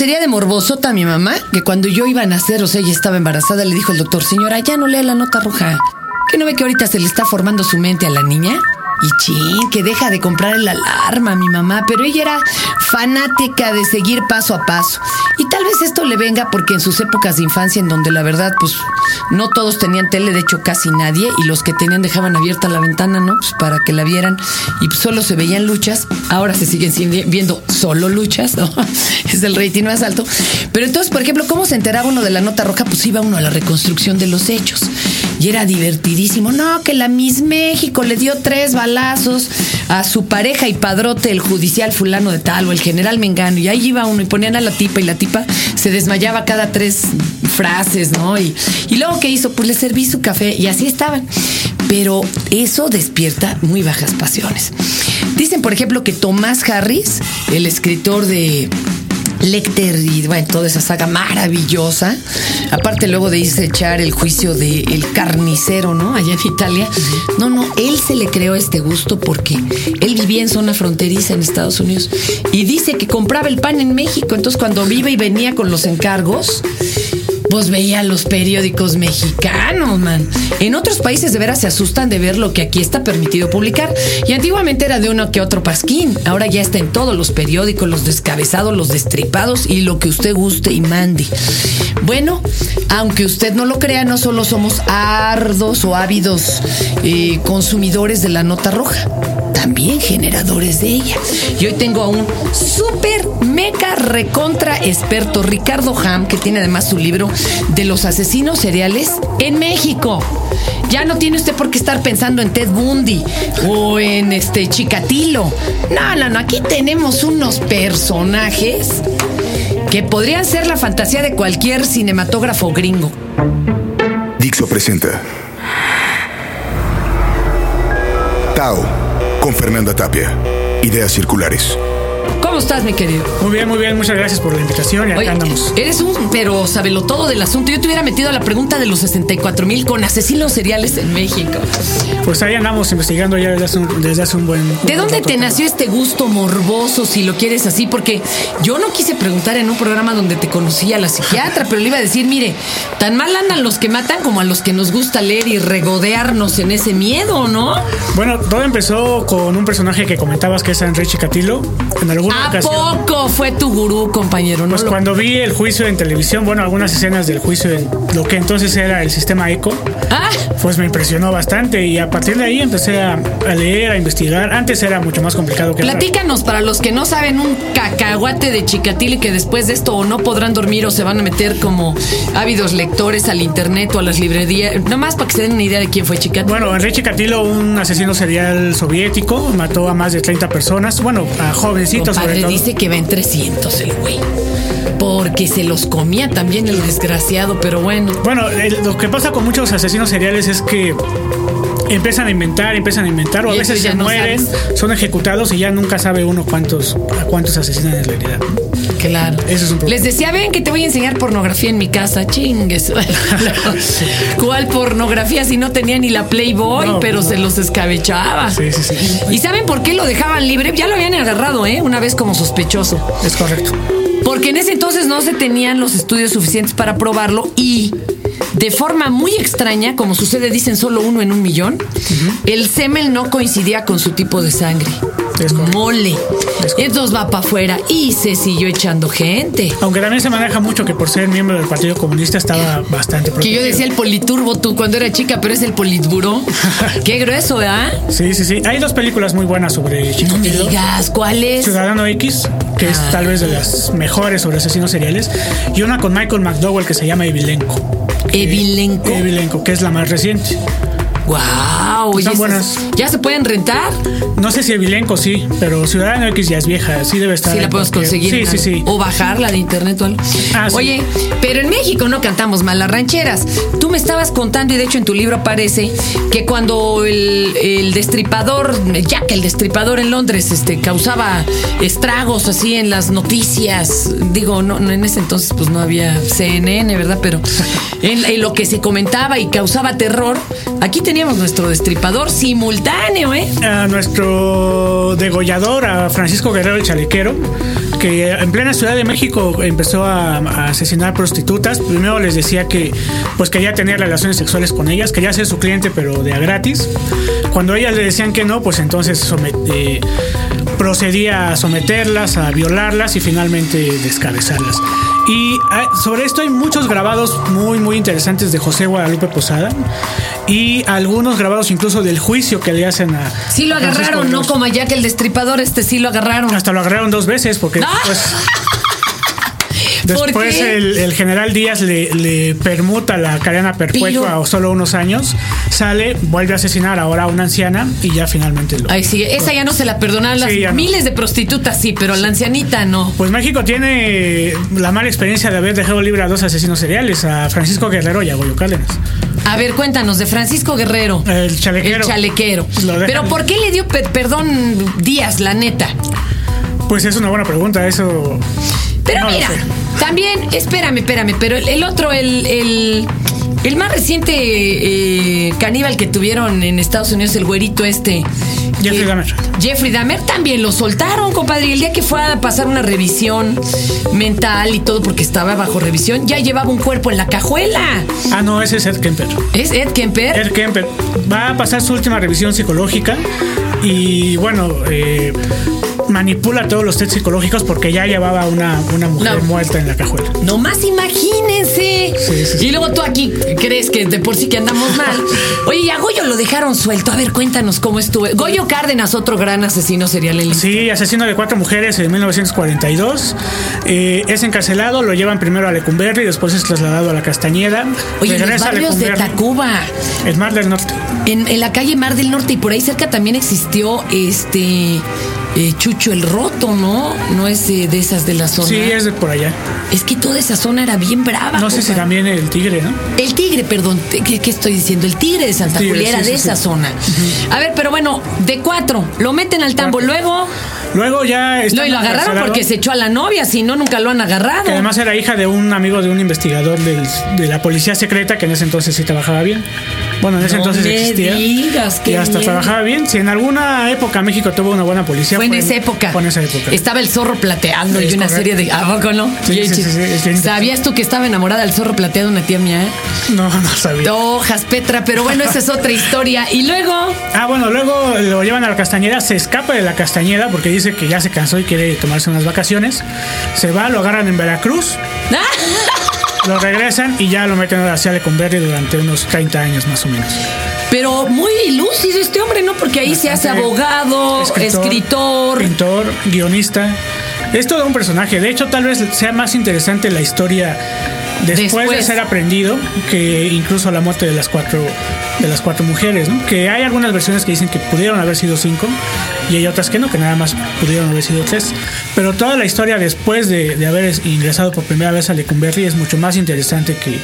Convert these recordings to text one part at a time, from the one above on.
sería de morbosota mi mamá que cuando yo iba a nacer, o sea, ella estaba embarazada, le dijo el doctor, señora, ya no lea la nota roja. ¿Que no ve que ahorita se le está formando su mente a la niña? Y chin, que deja de comprar el alarma mi mamá, pero ella era fanática de seguir paso a paso. Y tal vez esto le venga porque en sus épocas de infancia, en donde la verdad, pues no todos tenían tele, de hecho casi nadie, y los que tenían dejaban abierta la ventana, ¿no? Pues para que la vieran, y pues solo se veían luchas, ahora se siguen viendo solo luchas, ¿no? Es el rating más alto. Pero entonces, por ejemplo, ¿cómo se enteraba uno de la nota roja? Pues iba uno a la reconstrucción de los hechos. Y era divertidísimo. No, que la Miss México le dio tres balazos a su pareja y padrote, el judicial fulano de tal o el general Mengano. Y ahí iba uno y ponían a la tipa y la tipa se desmayaba cada tres frases, ¿no? Y, y luego, ¿qué hizo? Pues le serví su café y así estaban. Pero eso despierta muy bajas pasiones. Dicen, por ejemplo, que Tomás Harris, el escritor de Lecter y bueno, toda esa saga maravillosa. Aparte luego de irse a echar el juicio del el carnicero, ¿no? Allá en Italia. No, no, él se le creó este gusto porque él vivía en zona fronteriza en Estados Unidos y dice que compraba el pan en México. Entonces cuando vive y venía con los encargos, pues veía los periódicos mexicanos, man. En otros países de veras se asustan de ver lo que aquí está permitido publicar. Y antiguamente era de uno que otro pasquín. Ahora ya está en todos los periódicos, los descabezados, los destripados y lo que usted guste y mande. Bueno, aunque usted no lo crea, no solo somos ardos o ávidos eh, consumidores de la nota roja también generadores de ella. Y hoy tengo a un súper mega recontra experto, Ricardo Ham, que tiene además su libro de los asesinos seriales en México. Ya no tiene usted por qué estar pensando en Ted Bundy o en este Chikatilo. No, no, no, aquí tenemos unos personajes que podrían ser la fantasía de cualquier cinematógrafo gringo. Dixo presenta Tao con Fernanda Tapia. Ideas circulares. ¿Cómo estás, mi querido? Muy bien, muy bien. Muchas gracias por la invitación y acá andamos. Eres un, pero sabelo todo del asunto. Yo te hubiera metido a la pregunta de los 64 mil con asesinos seriales en México. Pues ahí andamos investigando ya desde hace un, buen. ¿De dónde te nació este gusto morboso, si lo quieres así? Porque yo no quise preguntar en un programa donde te conocía la psiquiatra, pero le iba a decir, mire, tan mal andan los que matan como a los que nos gusta leer y regodearnos en ese miedo, ¿no? Bueno, todo empezó con un personaje que comentabas que es Enrique Chikatilo. En algún ¿A poco fue tu gurú, compañero? pues cuando vi el juicio en televisión, bueno, algunas escenas del juicio en lo que entonces era el sistema ECO, ah. pues me impresionó bastante y a partir de ahí empecé a, leer, a investigar. Antes era mucho más complicado que Platícanos, para los que no saben, un cacahuate de Chicatil y que después de esto o no podrán dormir o se van a meter como ávidos lectores al internet o a las librerías. Nomás para que se den una idea de quién fue Chicatil. Bueno, Enrique Chikatilo, un asesino serial soviético, mató a más de 30 personas, bueno, a jovencitos padre dice que va en 300 el güey. Porque se los comía también el desgraciado, pero bueno. Bueno, lo que pasa con muchos asesinos seriales es que empiezan a inventar, empiezan a inventar, o a veces ya mueren, son ejecutados y ya nunca sabe uno cuántos, a cuántos asesinan en realidad. Claro. Eso es un Les decía, ven que te voy a enseñar pornografía en mi casa. Chingues. ¿Cuál pornografía si no tenía ni la Playboy, pero se los escabechaba? Sí, sí, sí. ¿Y saben por qué lo dejaban libre? Ya lo habían agarrado, ¿eh? Una vez como sospechoso. Es correcto. Porque en ese entonces no se tenían los estudios suficientes para probarlo y de forma muy extraña, como sucede, dicen solo uno en un millón, el semen no coincidía con su tipo de sangre. Mole. Entonces va para afuera y se siguió echando gente. Aunque también se maneja mucho que por ser miembro del Partido Comunista estaba bastante Que yo decía el politurbo tú cuando era chica, pero es el politburo. Qué grueso, ¿verdad? Sí, sí, sí. Hay dos películas muy buenas sobre No me digas, ¿cuáles? Ciudadano X, que es ah. tal vez de las mejores sobre asesinos seriales, y una con Michael McDowell que se llama Evilenco. Evilenco. Evilenco, que es la más reciente. ¡Wow! Están buenas. ¿Ya se pueden rentar? No sé si Evilenco sí, pero Ciudadano X ya es vieja, sí debe estar. Sí, la podemos conseguir. Sí, sí, sí. O bajarla de internet o algo. Ah, Oye, pero en México no cantamos mal las rancheras. Tú me estabas contando, y de hecho en tu libro aparece, que cuando el, destripador, Jack, el destripador en Londres, este, causaba estragos así en las noticias. Digo, no, en ese entonces pues no había CNN, ¿verdad? Pero en lo que se comentaba y causaba terror, aquí nuestro destripador simultáneo, ¿eh? A nuestro degollador, a Francisco Guerrero el Chalequero, que en plena Ciudad de México empezó a, a asesinar prostitutas. Primero les decía que pues quería tener relaciones sexuales con ellas, quería ser su cliente pero de a gratis. Cuando ellas le decían que no, pues entonces somet- eh, procedía a someterlas, a violarlas y finalmente descabezarlas. Y ah, sobre esto hay muchos grabados muy muy interesantes de José Guadalupe Posada y algunos grabados incluso del juicio que le hacen a Sí lo a agarraron, no como a Jack el Destripador, este sí lo agarraron. Hasta lo agarraron dos veces porque Ah. ¿Por después el, el general Díaz le, le permuta la cadena perpetua o solo unos años, sale, vuelve a asesinar ahora a una anciana y ya finalmente lo... Ay, sí, esa ya no se la perdonaron las Sí, ya no. miles de prostitutas, sí, pero la ancianita no. Pues México tiene la mala experiencia de haber dejado libre a dos asesinos seriales, a Francisco Guerrero y a Goyo Cárdenas. A ver, cuéntanos, de Francisco Guerrero. El chalequero. El chalequero. Dejan- Pero ¿por qué le dio per- perdón Díaz, la neta? Pues es una buena pregunta, eso... Pero no mira. También, espérame, espérame, pero el, el otro, el, el, el más reciente eh, caníbal que tuvieron en Estados Unidos, el güerito este. Jeffrey que- Dahmer. Jeffrey Dahmer también lo soltaron, compadre. Y el día que fue a pasar una revisión mental y todo, porque estaba bajo revisión, ya llevaba un cuerpo en la cajuela. Ah, no, ese es Ed Kemper. ¿Es Ed Kemper? Ed Kemper va a pasar su última revisión psicológica y bueno, eh, manipula todos los test psicológicos porque ya llevaba una, una mujer No. muerta en la cajuela. Nomás imagínense. Sí, sí, sí. Y luego tú aquí crees que de por sí que andamos mal. Oye, y a Goyo lo dejaron suelto. A ver, cuéntanos cómo estuvo. Goyo Cárdenas, otro gran asesino serial en Sí, asesino de cuatro mujeres en 1942. Eh, es encarcelado, lo llevan primero a Lecumberri, después es trasladado a la Castañeda. Oye, en los barrios de Tacuba, el Mar del Norte. En, en la calle Mar del Norte y por ahí cerca también existió este eh, Chucho el Roto, ¿no? No es de esas de la zona. Sí, es de por allá. Es que toda esa zona era bien brava. No sé si también el Tigre, ¿no? El tigre, perdón, ¿qué, qué estoy diciendo? El tigre de Santa Julia era sí, de sí, esa sí. zona. A ver, pero bueno, de cuatro, lo meten al tambo, luego. Luego ya No, y lo agarraron porque se echó a la novia, si no, nunca lo han agarrado. Que además era hija de un amigo de un investigador del- de la policía secreta que en ese entonces sí trabajaba bien. Bueno, en ese No entonces me existía. digas, y hasta miedo. trabajaba bien. Si en alguna época México tuvo una buena policía, Fue en esa época. Fue en esa época. Estaba el zorro plateando y una correcto. serie de. ¿A poco no? Sí, sí, ¿Sabías tú que estaba enamorada del zorro plateado una tía mía? eh? No, no sabía. Hojas, Petra, pero bueno, esa es otra historia. Y luego. Ah, bueno, luego lo llevan a la Castañeda, se escapa de la Castañeda porque dice que ya se cansó y quiere tomarse unas vacaciones. Se va, lo agarran en Veracruz, lo regresan y ya lo meten hacia Lecumberri durante unos 30 años más o menos. Pero muy lúcido este hombre, ¿no? Porque ahí se hace Bastante abogado, escritor. pintor, guionista. Es todo un personaje. De hecho, tal vez sea más interesante la historia después, Después. de ser aprendido que incluso la muerte de las cuatro de las cuatro mujeres, ¿no? Que hay algunas versiones que dicen que pudieron haber sido cinco y hay otras que no, que nada más pudieron haber sido tres. Pero toda la historia después de, de haber ingresado por primera vez a Lecumberri es mucho más interesante que,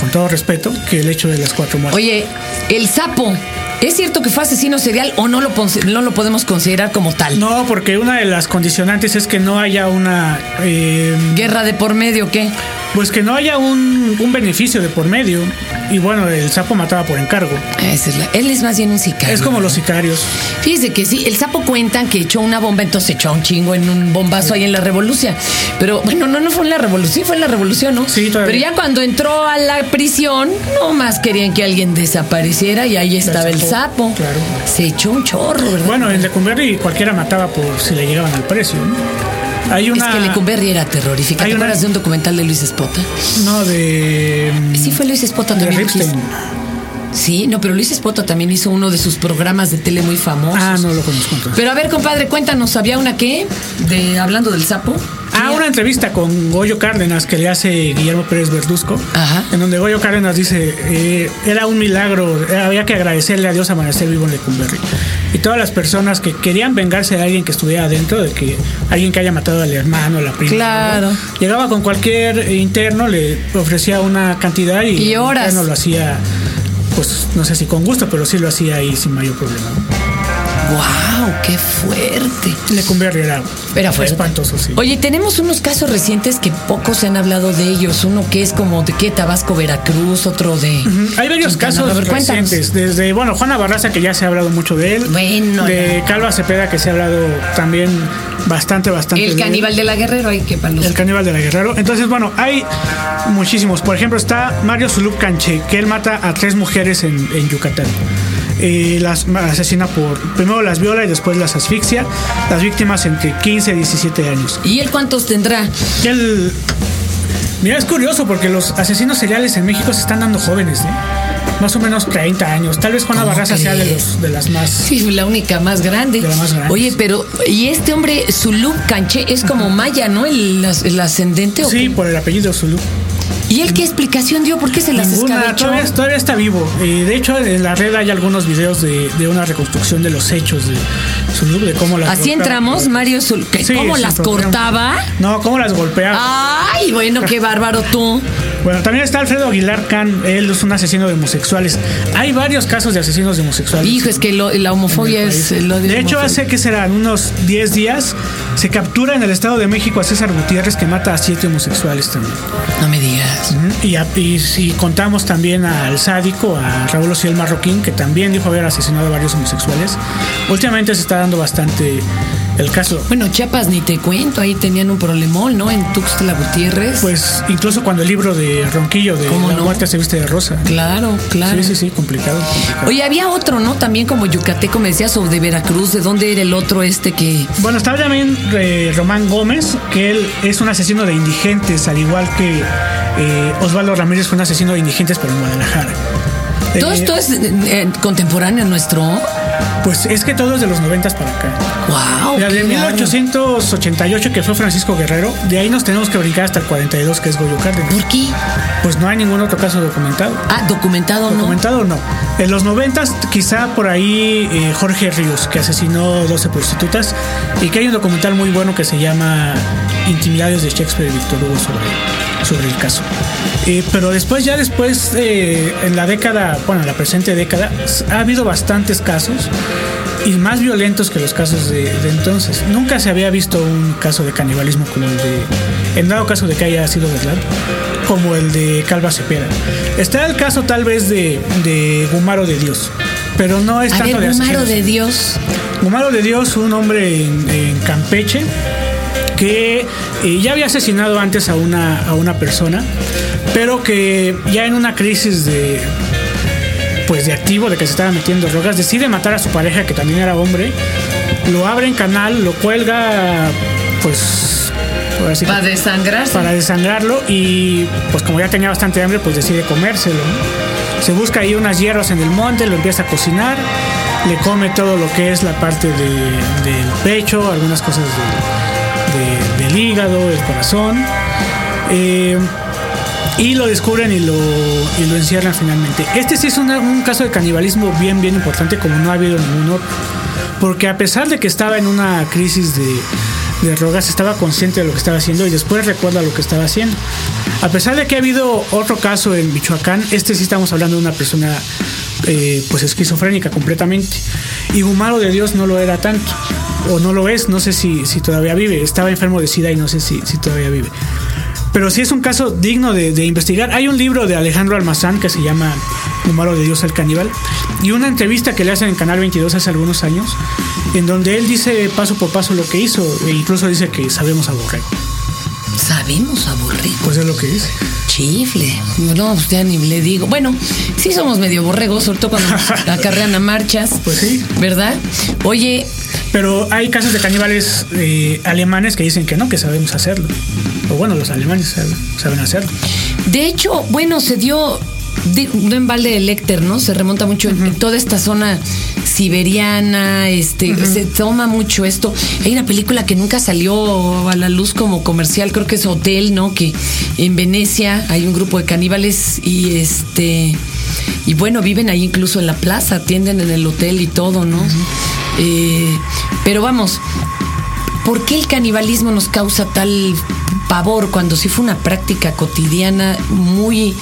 con todo respeto, que el hecho de las cuatro muertes. Oye, el sapo, ¿es cierto que fue asesino serial o no lo, no lo podemos considerar como tal? No, porque una de las condicionantes es que no haya una eh, ¿Guerra de por medio qué? Pues que no haya un, un beneficio de por medio. Y bueno, el sapo mataba por encargo. Esa es la- él es más bien un sicario. Es como los sicarios. Fíjese que sí, el sapo cuentan que echó una bomba, entonces echó un chingo en un bombazo ahí en la revolución. Pero bueno, no, no fue en la revolución, fue en la revolución, ¿no? Sí, todavía. Pero ya cuando entró a la prisión, no más querían que alguien desapareciera y ahí estaba el sapo, sapo. claro. Se echó un chorro, ¿verdad? Bueno, en Lecumberri cualquiera mataba por si le llegaban al precio. ¿no? Hay una. Es que Lecumberri era terrorífica. Hay ¿Te una- acuerdas de un documental de Luis Espota? No, de. Sí, fue Luis Espota de también. Ripstein. Sí, no, pero Luis Espota también hizo uno de sus programas de tele muy famosos. Ah, no lo conozco. Pero a ver, compadre, cuéntanos, ¿había una qué? De, hablando del sapo. Ah, una entrevista con Goyo Cárdenas que le hace Guillermo Pérez Verduzco, Ajá. en donde Goyo Cárdenas dice, eh, era un milagro, eh, había que agradecerle a Dios amanecer vivo en Lecumberri. Y todas las personas que querían vengarse de alguien que estuviera adentro, de que alguien que haya matado al hermano, a la prima, Claro. llegaba con cualquier interno, le ofrecía una cantidad y, Y horas. el interno lo hacía, pues no sé si con gusto, pero sí lo hacía ahí sin mayor problema. ¡Wow! ¡Qué fuerte! Lecumberri era, Era fuerte. espantoso, sí. Oye, tenemos unos casos recientes que pocos se han hablado de ellos. Uno que es como de qué Tabasco, Veracruz, otro de. Hay varios Quintana casos ver, recientes. Desde, bueno, Juana Barraza, que ya se ha hablado mucho de él. Bueno, De Calva Cepeda, que se ha hablado también bastante, bastante. El de él. caníbal de la Guerrero, hay que para los- El caníbal de la Guerrero. Entonces, bueno, hay muchísimos. Por ejemplo, está Mario Zulup Canche, que él mata a tres mujeres en, en Yucatán. Eh, las asesina por. Primero las viola y después las asfixia. Las víctimas entre 15 y 17 años. ¿Y él cuántos tendrá? Él. Mira, es curioso porque los asesinos seriales en México se están dando jóvenes, ¿eh? Más o menos 30 años. Tal vez Juana ¿Cómo Barraza sea de, los, de las más. Sí, la única más grande. De la más grande. Oye, pero ¿y este hombre, Zuluk Canché, es como maya, ¿no? El, el ascendente. ¿o Sí, qué? por el apellido Zulu. ¿Y él qué explicación dio? ¿Por qué se las Ninguna, escabechó? todavía, todavía está vivo. Eh, de hecho, en la red hay algunos videos de, de una reconstrucción de los hechos de Zulu, de cómo las Así golpeaba. entramos, Mario Zuluk. ¿Qué? Sí, ¿Cómo las problema. cortaba? No, cómo las golpeaba. Ay, bueno, qué bárbaro tú. Bueno, también está Alfredo Aguilar Can, él es un asesino de homosexuales. Hay varios casos de asesinos de homosexuales. Hijo, es que lo- la homofobia es el odio De hecho, hace que serán unos 10 días, se captura en el Estado de México a César Gutiérrez que mata a siete homosexuales también. No me digas. Y, y si contamos también al sádico, a Raúl Ociel Marroquín, que también dijo haber asesinado a varios homosexuales, últimamente se está dando bastante el caso. Bueno, Chiapas ni te cuento, ahí tenían un problemón, ¿no? En Tuxtla Gutiérrez. Pues incluso cuando el libro de Ronquillo de ¿Cómo La no? muerte se viste de rosa. claro, claro. Sí, sí, sí, complicado. complicado. Oye, había otro, ¿no? También como Yucateco me decías, o de Veracruz, ¿de dónde era el otro este que...? Bueno, está también eh, Román Gómez, que él es un asesino de indigentes, al igual que eh, Osvaldo Ramírez fue un asesino de indigentes, pero en Guadalajara. Todo Eh, esto es eh, contemporáneo nuestro. Pues es que todo es de los noventas para acá. ¡Wow! La de qué bárbaro. 1888, que fue Francisco Guerrero, de ahí nos tenemos que brincar hasta el 42, que es Goyo Cárdenas. ¿Por qué? Pues no hay ningún otro caso documentado. Ah, documentado, ¿no? Documentado no. En los noventas, quizá por ahí eh, Jorge Ríos, que asesinó 12 prostitutas, y que hay un documental muy bueno que se llama Intimidades de Shakespeare y Víctor Hugo sobre, sobre el caso. Eh, pero después, ya después, eh, en la década, bueno, en la presente década, ha habido bastantes casos y más violentos que los casos de, de entonces. Nunca se había visto un caso de canibalismo como el de, en dado caso de que haya sido verdad, como el de Calva Cepeda. Está el caso tal vez de, de Gumaro de Dios, pero no es A tanto ver, de Gumaro de Dios. Gumaro de Dios, un hombre en, en Campeche que eh, ya había asesinado antes a una, a una persona, pero que ya en una crisis de pues de activo, de que se estaba metiendo drogas, decide matar a su pareja, que también era hombre, lo abre en canal, lo cuelga, pues, Para desangrarse. para desangrarlo y pues como ya tenía bastante hambre, pues decide comérselo. ¿no? Se busca ahí unas hierbas en el monte, lo empieza a cocinar, le come todo lo que es la parte de- del pecho, algunas cosas de- de- del hígado, el corazón. Eh, y lo descubren y lo, y lo encierran finalmente. Este sí es una- un caso de canibalismo bien, bien importante, como no ha habido ningún otro. Porque a pesar de que estaba en una crisis de, de drogas, estaba consciente de lo que estaba haciendo y después recuerda lo que estaba haciendo. A pesar de que ha habido otro caso en Michoacán, este sí estamos hablando de una persona eh, pues esquizofrénica completamente. Y Gumaro de Dios no lo era tanto. O no lo es, no sé si, si todavía vive. Estaba enfermo de SIDA y no sé si, si todavía vive. Pero sí es un caso digno de, de investigar. Hay un libro de Alejandro Almazán que se llama Número de Dios el Caníbal y una entrevista que le hacen en Canal 22 hace algunos años en donde él dice paso por paso lo que hizo e incluso dice que sabemos a borrego. Sabemos aburrido. Pues es lo que dice. Chifle. No, pues ya ni le digo. Bueno, sí somos medio borregos, sobre todo cuando acarrean a marchas. Pues sí. ¿Verdad? Oye, Pero hay casos de caníbales eh, alemanes que dicen que no, que sabemos hacerlo. O bueno, los alemanes saben, saben hacerlo. de hecho, bueno, se dio. de- no en balde de Lecter, ¿no? Se remonta mucho en- en toda esta zona siberiana, este, se toma mucho esto. Hay una película que nunca salió a la luz como comercial, creo que es Hotel, ¿no? Que en Venecia hay un grupo de caníbales y este y bueno, viven ahí incluso en la plaza, atienden en el hotel y todo, ¿no? Eh, pero vamos, ¿por qué el canibalismo nos causa tal pavor cuando sí fue una práctica cotidiana muy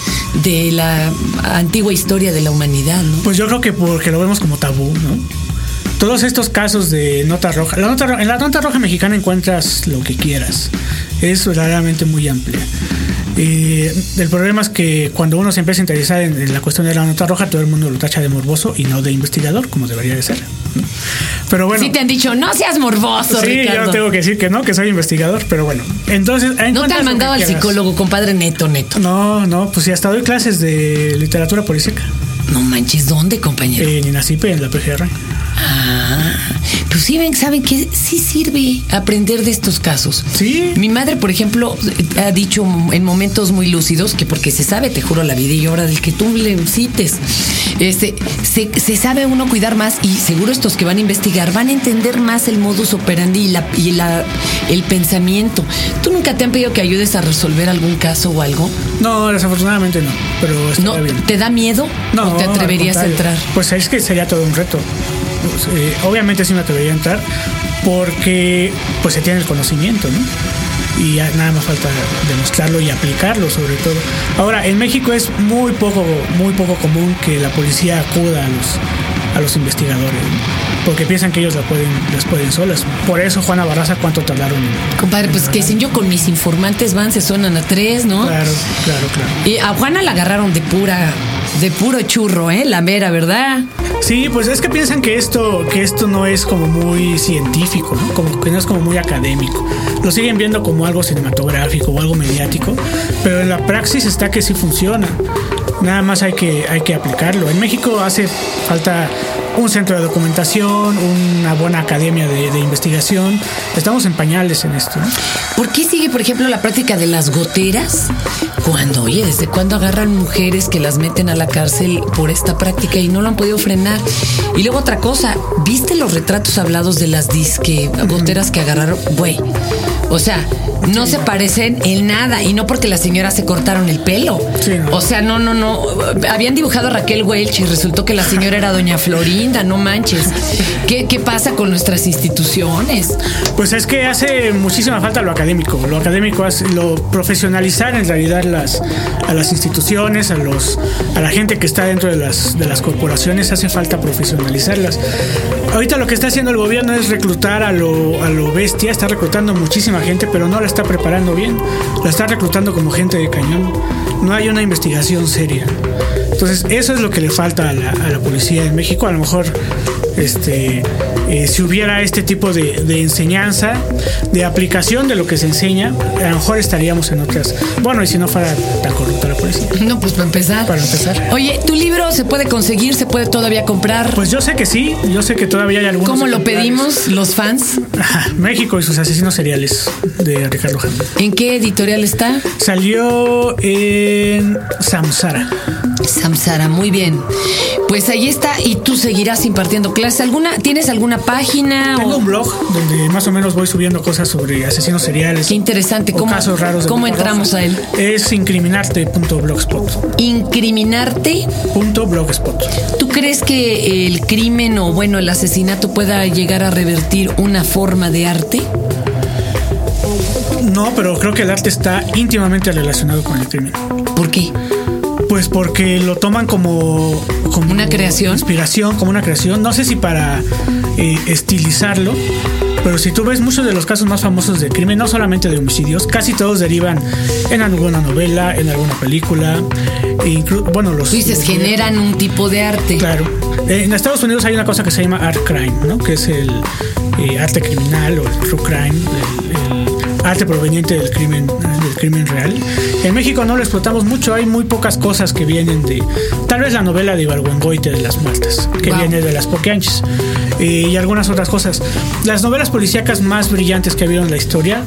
de la antigua historia de la humanidad. Pues yo creo que porque lo vemos como tabú, ¿no? todos estos casos de nota roja, nota, en la nota roja mexicana encuentras lo que quieras. Es verdaderamente muy amplia. Eh, el problema es que cuando uno se empieza a interesar en, en la cuestión de la nota roja, todo el mundo lo tacha de morboso y no de investigador, como debería de ser. ¿no? Pero bueno. Sí te han dicho, no seas morboso, Sí, Ricardo. yo tengo que decir que no, que soy investigador, pero bueno. Entonces, No te han mandado al psicólogo, compadre neto, neto. No, no, pues sí, hasta doy clases de literatura policíaca No manches, ¿dónde, compañero? en Inacipe, en la PGR. Ah, pues sí, ven, saben que sí sirve aprender de estos casos. Sí. Mi madre, por ejemplo, ha dicho en momentos muy lúcidos que porque se sabe, te juro la vida y ahora del que tú le cites, este, se, se sabe uno cuidar más y seguro estos que van a investigar van a entender más el modus operandi y, la, y la, el pensamiento. ¿Tú nunca te han pedido que ayudes a resolver algún caso o algo? No, desafortunadamente no, pero ¿No? está bien. ¿Te da miedo? No, ¿O te atreverías a entrar? Pues es que sería todo un reto. Pues, eh, obviamente sí me atrevería a entrar porque pues se tiene el conocimiento, ¿no? Y ya nada más falta demostrarlo y aplicarlo sobre todo. Ahora, en México es muy poco, muy poco común que la policía acuda a los, a los investigadores, ¿no? porque piensan que ellos la pueden, las pueden solas. Por eso Juana Barraza cuánto tardaron. en- Compadre, pues que dicen yo con mis informantes van, se suenan a tres, ¿no? Claro, claro, claro. Y a Juana la agarraron de pura, de puro churro, ¿eh? La mera, ¿verdad? Sí, pues es que piensan que esto, que esto no es como muy científico, ¿no? Como que no es como muy académico. Lo siguen viendo como algo cinematográfico o algo mediático, pero en la praxis está que sí funciona. Nada más hay que, hay que aplicarlo. En México hace falta un centro de documentación, una buena academia de, investigación. Estamos en pañales en esto. ¿no? ¿Por qué sigue, por ejemplo, la práctica de las goteras? Cuando, oye, ¿desde cuándo agarran mujeres que las meten a la cárcel por esta práctica y no lo han podido frenar? Y luego otra cosa, ¿viste los retratos hablados de las disque goteras que agarraron? Güey, o sea, no se parecen en nada y no porque las señoras se cortaron el pelo. Sí. O sea, no, no, no. Habían dibujado a Raquel Welch y resultó que la señora era doña Florinda, no manches. ¿Qué, qué pasa con nuestras instituciones? Pues es que hace muchísima falta lo académico. Lo académico lo profesionalizar en realidad las, a las instituciones, a los a la gente que está dentro de las, de las corporaciones, hace falta profesionalizarlas. Ahorita lo que está haciendo el gobierno es reclutar a lo, a lo bestia, está reclutando muchísima gente, pero no la está preparando bien. La está reclutando como gente de cañón. No hay una investigación seria. Entonces, eso es lo que le falta a la, a la policía en México. A lo mejor, este, eh, si hubiera este tipo de, de enseñanza, de aplicación de lo que se enseña, a lo mejor estaríamos en otras. Bueno, y si no fuera tan corrupta la policía. No, pues para empezar. Para empezar. Oye, ¿tu libro se puede conseguir? ¿Se puede todavía comprar? Pues yo sé que sí, yo sé que todavía hay algunos. ¿Cómo lo pedimos los fans? Ajá, México y sus asesinos seriales de Ricardo Jaime. ¿En qué editorial está? Salió en Samsara. Samsara, muy bien. Pues ahí está y tú seguirás impartiendo clases. ¿Alguna, ¿Tienes alguna página? Tengo o- un blog donde más o menos voy subiendo cosas sobre asesinos seriales. Qué interesante. o ¿Cómo, casos raros ¿cómo entramos a él? Es incriminarte.blogspot. Incriminarte. Punto blogspot. ¿Tú crees que el crimen o bueno, el asesinato pueda llegar a revertir una forma de arte? No, pero creo que el arte está íntimamente relacionado con el crimen. ¿Por qué? Pues porque lo toman como, como ¿Una creación? Inspiración, como una creación. No sé si para eh, estilizarlo, pero si tú ves muchos de los casos más famosos de crimen, no solamente de homicidios, casi todos derivan en alguna novela, en alguna película. e bueno, los. Dices, los- generan un tipo de arte. Claro. En Estados Unidos hay una cosa que se llama art crime, ¿no? Que es el eh, arte criminal o el true crime, el arte proveniente del crimen, del crimen real. En México no lo explotamos mucho, hay muy pocas cosas que vienen de, tal vez la novela de Ibargüengoite de las Maltas, que Wow. viene de las Poquianchis, eh, y algunas otras cosas. Las novelas policíacas más brillantes que ha habido en la historia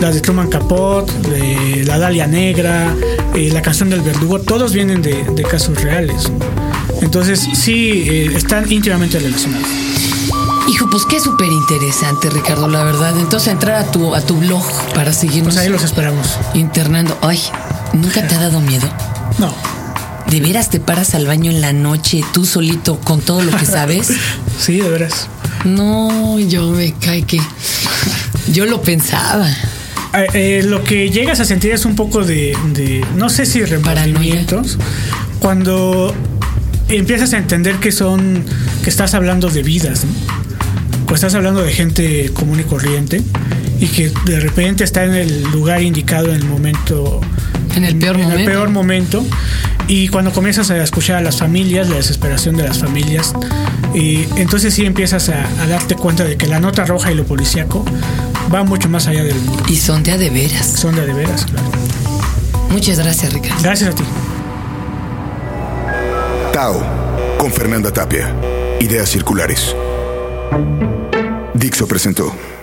las de Truman Capote, de La Dalia Negra, eh, La Canción del Verdugo, todos vienen de, de casos reales. Entonces, sí, eh, están íntimamente relacionados. Hijo, pues qué súper interesante, Ricardo, la verdad. Entonces, entrar a tu, a tu blog para seguirnos Pues ahí los esperamos. internando. Ay, ¿nunca te ha dado miedo? No. ¿De veras te paras al baño en la noche tú solito con todo lo que sabes? Sí, de veras. No, yo me cae que. Yo lo pensaba. Eh, eh, lo que llegas a sentir es un poco de, de no sé si remordimientos, cuando empiezas a entender que son que estás hablando de vidas, ¿no? Estás hablando de gente común y corriente y que de repente está en el lugar indicado en el momento en el peor en momento. el peor momento y cuando comienzas a escuchar a las familias la desesperación de las familias y entonces sí empiezas a, a darte cuenta de que la nota roja y lo policíaco va mucho más allá del Y son de a de veras. son de a de veras claro. Muchas gracias, Ricardo. gracias a ti Tao, con Fernanda Tapia. Ideas circulares. Dixo presentó.